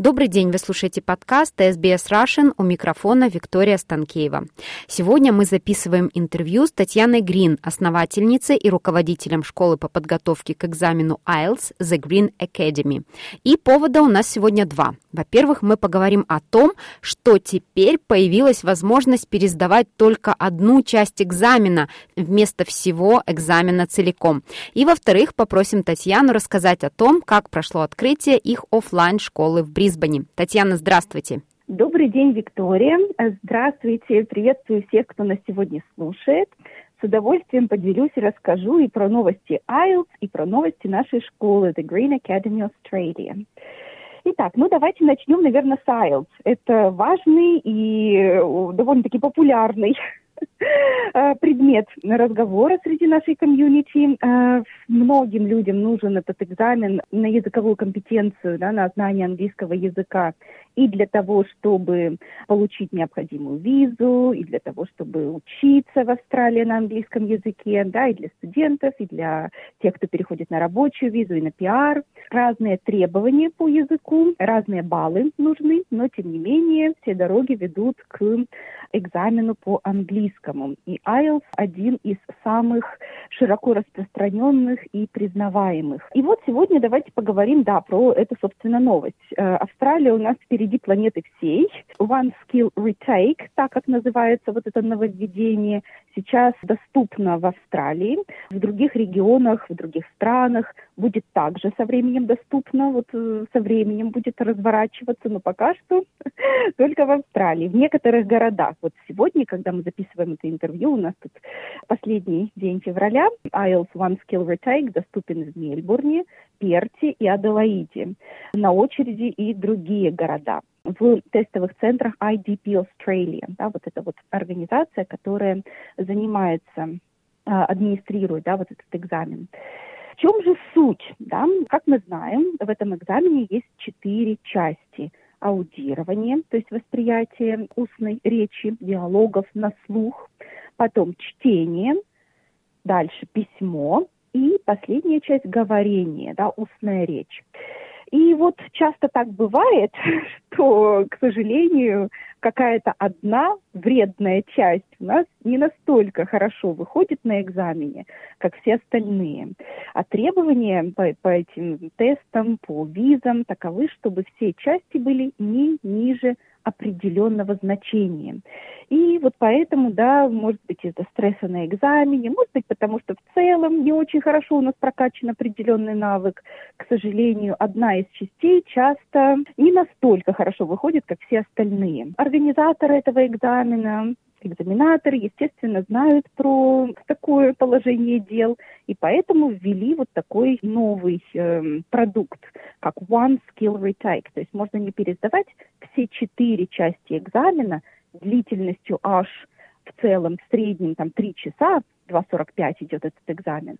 Добрый день, вы слушаете подкаст SBS Russian у микрофона Виктория Станкеева. Сегодня мы записываем интервью с Татьяной Грин, основательницей и руководителем школы по подготовке к экзамену IELTS The Green Academy. И повода у нас сегодня два. Во-первых, мы поговорим о том, что теперь появилась возможность пересдавать только одну часть экзамена вместо всего экзамена целиком. И во-вторых, попросим Татьяну рассказать о том, как прошло открытие их офлайн школы в Брисбене Брисбене. Татьяна, здравствуйте. Добрый день, Виктория. Здравствуйте. Приветствую всех, кто нас сегодня слушает. С удовольствием поделюсь и расскажу и про новости IELTS, и про новости нашей школы The Green Academy Australia. Итак, ну давайте начнем, наверное, с IELTS. Это важный и довольно-таки популярный Э, предмет разговора среди нашей комьюнити. Э, многим людям нужен этот экзамен на языковую компетенцию, да, на знание английского языка и для того, чтобы получить необходимую визу, и для того, чтобы учиться в Австралии на английском языке, да, и для студентов, и для тех, кто переходит на рабочую визу и на пиар. Разные требования по языку, разные баллы нужны, но тем не менее все дороги ведут к экзамену по английскому. И IELTS один из самых широко распространенных и признаваемых. И вот сегодня давайте поговорим, да, про эту, собственно, новость. Э, Австралия у нас впереди планеты всей. One Skill Retake, так как называется вот это нововведение, сейчас доступно в Австралии. В других регионах, в других странах будет также со временем доступно, вот э, со временем будет разворачиваться, но пока что только в Австралии. В некоторых городах вот сегодня, когда мы записываем это интервью, у нас тут последний день февраля, IELTS One Skill Retake доступен в Мельбурне, Перте и Аделаиде. На очереди и другие города в тестовых центрах IDP Australia. Да, вот это вот организация, которая занимается, а, администрирует да, вот этот экзамен. В чем же суть? Да? Как мы знаем, в этом экзамене есть четыре части – аудирование, то есть восприятие устной речи, диалогов на слух, потом чтение, дальше письмо и последняя часть говорение, да, устная речь. И вот часто так бывает, что, к сожалению, какая-то одна вредная часть у нас не настолько хорошо выходит на экзамене, как все остальные. А требования по, по этим тестам, по визам таковы, чтобы все части были не ниже определенного значения. И вот поэтому, да, может быть, из-за стресса на экзамене, может быть, потому что в целом не очень хорошо у нас прокачан определенный навык. К сожалению, одна из частей часто не настолько хорошо выходит, как все остальные. Организаторы этого экзамена, экзаменаторы, естественно, знают про такое положение дел, и поэтому ввели вот такой новый э, продукт, как One Skill Retake. То есть можно не пересдавать все четыре части экзамена длительностью аж в целом в среднем там три часа, 2.45 идет этот экзамен,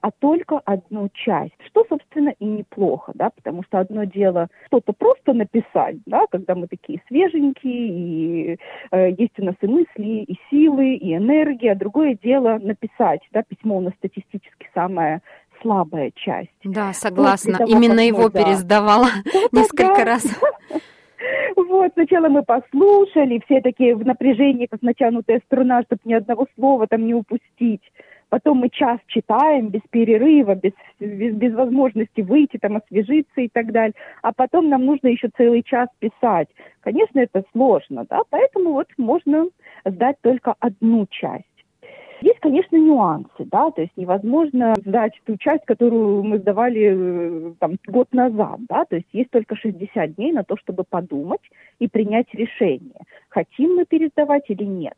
а только одну часть, что, собственно, и неплохо, да, потому что одно дело что-то просто написать, да, когда мы такие свеженькие, и э, есть у нас и мысли, и силы, и энергия, другое дело написать, да, письмо у нас статистически самое слабая часть. Да, согласна. того, Именно его мы, да. пересдавала да, несколько да, раз. Вот, сначала мы послушали, все такие в напряжении, как натянутая струна, чтобы ни одного слова там не упустить. Потом мы час читаем без перерыва, без, без, без возможности выйти, там, освежиться и так далее. А потом нам нужно еще целый час писать. Конечно, это сложно, да, поэтому вот можно сдать только одну часть. Есть, конечно, нюансы, да, то есть невозможно сдать ту часть, которую мы сдавали э, там, год назад, да, то есть есть только 60 дней на то, чтобы подумать и принять решение, хотим мы пересдавать или нет.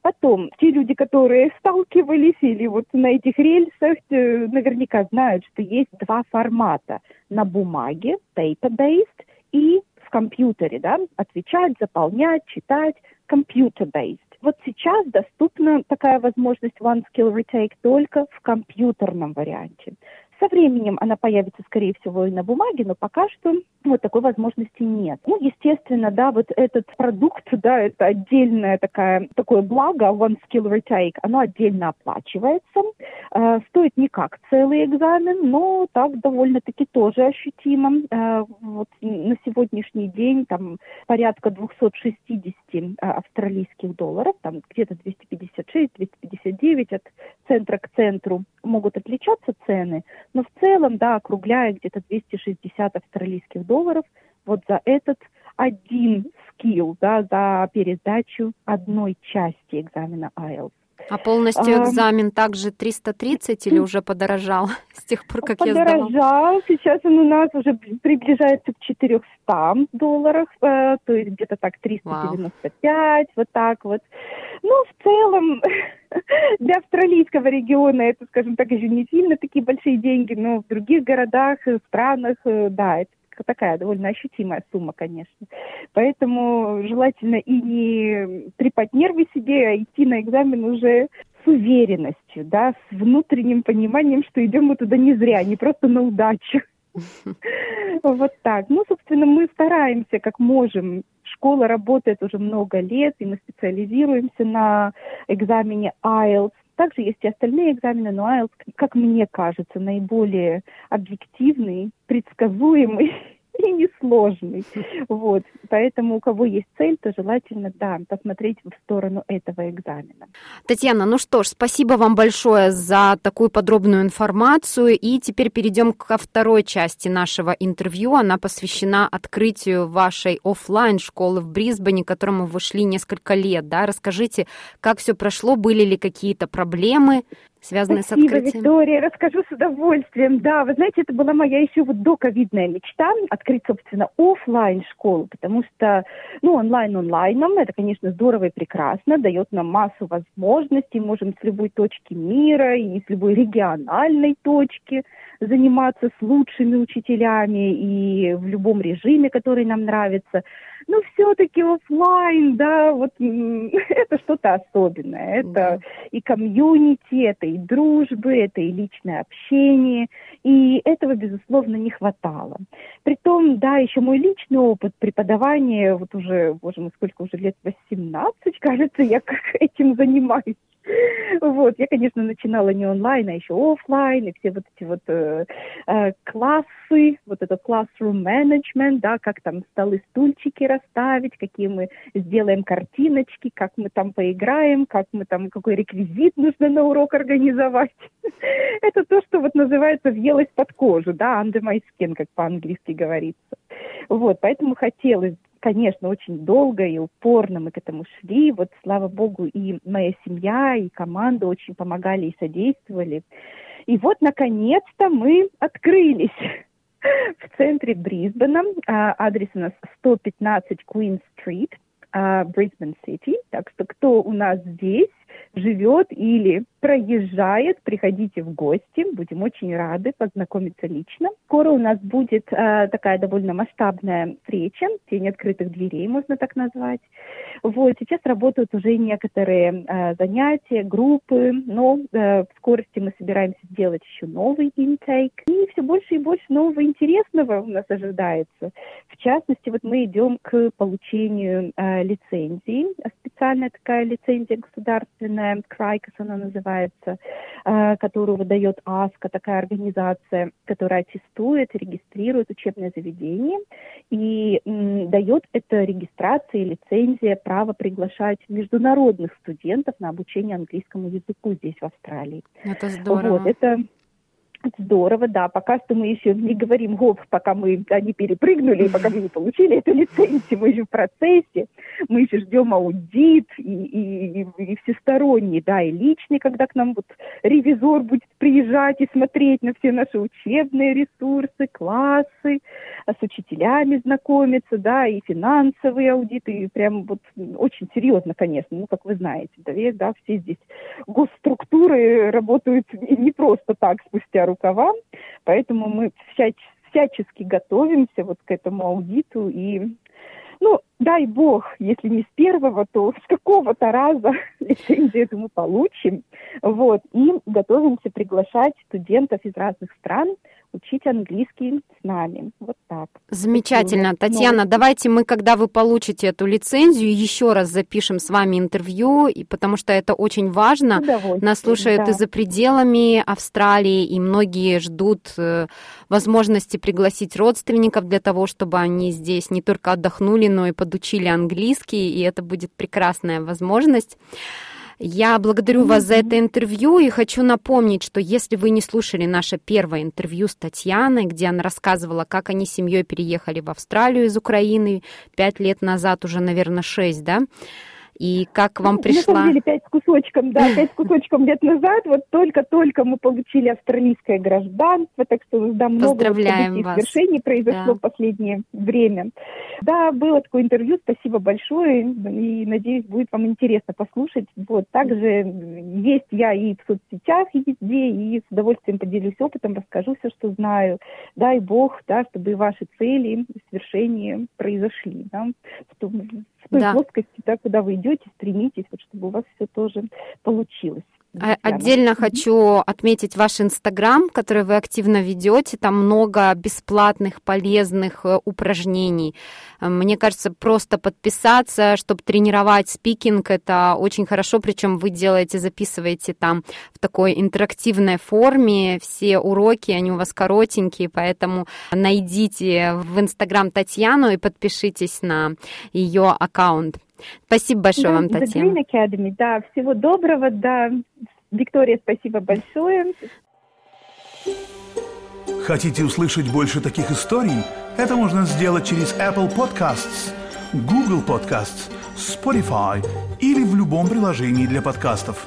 Потом, те люди, которые сталкивались или вот на этих рельсах, э, наверняка знают, что есть два формата. На бумаге, paper-based, и в компьютере, да, отвечать, заполнять, читать, computer-based. Вот сейчас доступна такая возможность One Skill Retake только в компьютерном варианте. Со временем она появится, скорее всего, и на бумаге, но пока что вот такой возможности нет. Ну, естественно, да, вот этот продукт, да, это отдельное такая, такое благо, One Skill Retake, оно отдельно оплачивается. Э, стоит не как целый экзамен, но так довольно-таки тоже ощутимо. Э, вот на сегодняшний день там порядка 260 э, австралийских долларов, там где-то 256-259 от центра к центру могут отличаться цены, но в целом, да, округляя где-то 260 австралийских долларов, вот за этот один скилл, да, за передачу одной части экзамена IELTS. А полностью экзамен также 330 или уже подорожал с тех пор, как подорожал. я сдавала? Подорожал. Сейчас он у нас уже приближается к 400 долларах, э, то есть где-то так 395, Вау. вот так вот. Ну, в целом, для австралийского региона это, скажем так, еще не сильно такие большие деньги, но в других городах, странах, э, да, это такая довольно ощутимая сумма, конечно. Поэтому желательно и не трепать нервы себе, а идти на экзамен уже с уверенностью, да, с внутренним пониманием, что идем мы туда не зря, не просто на удачу. Вот так. Ну, собственно, мы стараемся, как можем. Школа работает уже много лет, и мы специализируемся на экзамене IELTS. Также есть и остальные экзамены, но IELTS, как мне кажется, наиболее объективный, предсказуемый и несложный. Вот. Поэтому у кого есть цель, то желательно, да, посмотреть в сторону этого экзамена. Татьяна, ну что ж, спасибо вам большое за такую подробную информацию. И теперь перейдем ко второй части нашего интервью. Она посвящена открытию вашей офлайн школы в Брисбене, к которому вы шли несколько лет. Да? Расскажите, как все прошло, были ли какие-то проблемы, связанные Спасибо, с открытием? Виктория, расскажу с удовольствием. Да, вы знаете, это была моя еще вот доковидная мечта открыть, собственно, офлайн школу, потому что, ну, онлайн онлайном, это, конечно, здорово и прекрасно, дает нам массу возможностей, можем с любой точки мира и с любой региональной точки заниматься с лучшими учителями и в любом режиме, который нам нравится ну, все-таки офлайн, да, вот это что-то особенное. Это да. и комьюнити, это и дружбы, это и личное общение. И этого, безусловно, не хватало. Притом, да, еще мой личный опыт преподавания, вот уже, боже мой, сколько уже лет, 18, кажется, я как этим занимаюсь. Вот, я, конечно, начинала не онлайн, а еще офлайн, и все вот эти вот э, э, классы, вот это classroom management, да, как там столы, стульчики расставить, какие мы сделаем картиночки, как мы там поиграем, как мы там, какой реквизит нужно на урок организовать. Это то, что вот называется въелось под кожу, да, under my skin, как по-английски говорится. Вот, поэтому хотелось конечно, очень долго и упорно мы к этому шли. Вот, слава богу, и моя семья, и команда очень помогали и содействовали. И вот, наконец-то, мы открылись в центре Брисбена. А, адрес у нас 115 Queen-стрит, Брисбен-Сити. Так что кто у нас здесь, живет или проезжает, приходите в гости, будем очень рады познакомиться лично. Скоро у нас будет э, такая довольно масштабная встреча, тень открытых дверей, можно так назвать. Вот, сейчас работают уже некоторые э, занятия, группы, но э, в скорости мы собираемся сделать еще новый интейк. И все больше и больше нового интересного у нас ожидается. В частности, вот мы идем к получению э, лицензии, специальная такая лицензия государственная, Крайкос она называется, э, которую выдает АСКО, такая организация, которая аттестует, регистрирует учебное заведение и дает это регистрация и лицензия право приглашать международных студентов на обучение английскому языку здесь, в Австралии. Это здорово. Вот, это Здорово, да. Пока что мы еще не говорим гоп, пока мы они перепрыгнули, пока мы не получили эту лицензию, мы еще в процессе, мы еще ждем аудит и, и, и, всесторонний, да, и личный, когда к нам вот ревизор будет приезжать и смотреть на все наши учебные ресурсы, классы, а с учителями знакомиться, да, и финансовые аудиты, и прям вот очень серьезно, конечно, ну, как вы знаете, да, да, все здесь госструктуры работают не просто так спустя рукава, поэтому мы всяч, всячески готовимся вот к этому аудиту и ну, дай бог, если не с первого, то с какого-то раза лицензию мы получим. Вот. И готовимся приглашать студентов из разных стран учить английский с нами. Вот так. Замечательно. Татьяна, новости. давайте мы, когда вы получите эту лицензию, еще раз запишем с вами интервью, и потому что это очень важно. Нас слушают да. и за пределами Австралии, и многие ждут э, возможности пригласить родственников для того, чтобы они здесь не только отдохнули, но и подучили английский, и это будет прекрасная возможность. Я благодарю вас за это интервью и хочу напомнить, что если вы не слушали наше первое интервью с Татьяной, где она рассказывала, как они с семьей переехали в Австралию из Украины пять лет назад, уже, наверное, шесть, да, и как вам пришла... На самом деле, пять с кусочком, да, пять с кусочком лет назад, вот только-только мы получили австралийское гражданство, так что да, много Поздравляем вас. свершений произошло да. в последнее время. Да, было такое интервью, спасибо большое, и надеюсь, будет вам интересно послушать. Вот, также есть я и в соцсетях, и везде, и с удовольствием поделюсь опытом, расскажу все, что знаю. Дай Бог, да, чтобы ваши цели, свершения произошли, да, в той да. плоскости, да, куда вы идете, стремитесь, вот, чтобы у вас все тоже получилось. А, отдельно хочу отметить ваш Инстаграм, который вы активно ведете. Там много бесплатных, полезных э, упражнений. Э, мне кажется, просто подписаться, чтобы тренировать спикинг, это очень хорошо. Причем вы делаете, записываете там в такой интерактивной форме все уроки, они у вас коротенькие, поэтому найдите в Инстаграм Татьяну и подпишитесь на ее аккаунт. Спасибо большое да, вам, Татьяна. Green Academy, да, всего доброго, да. Виктория, спасибо большое. Хотите услышать больше таких историй? Это можно сделать через Apple Podcasts, Google Podcasts, Spotify или в любом приложении для подкастов.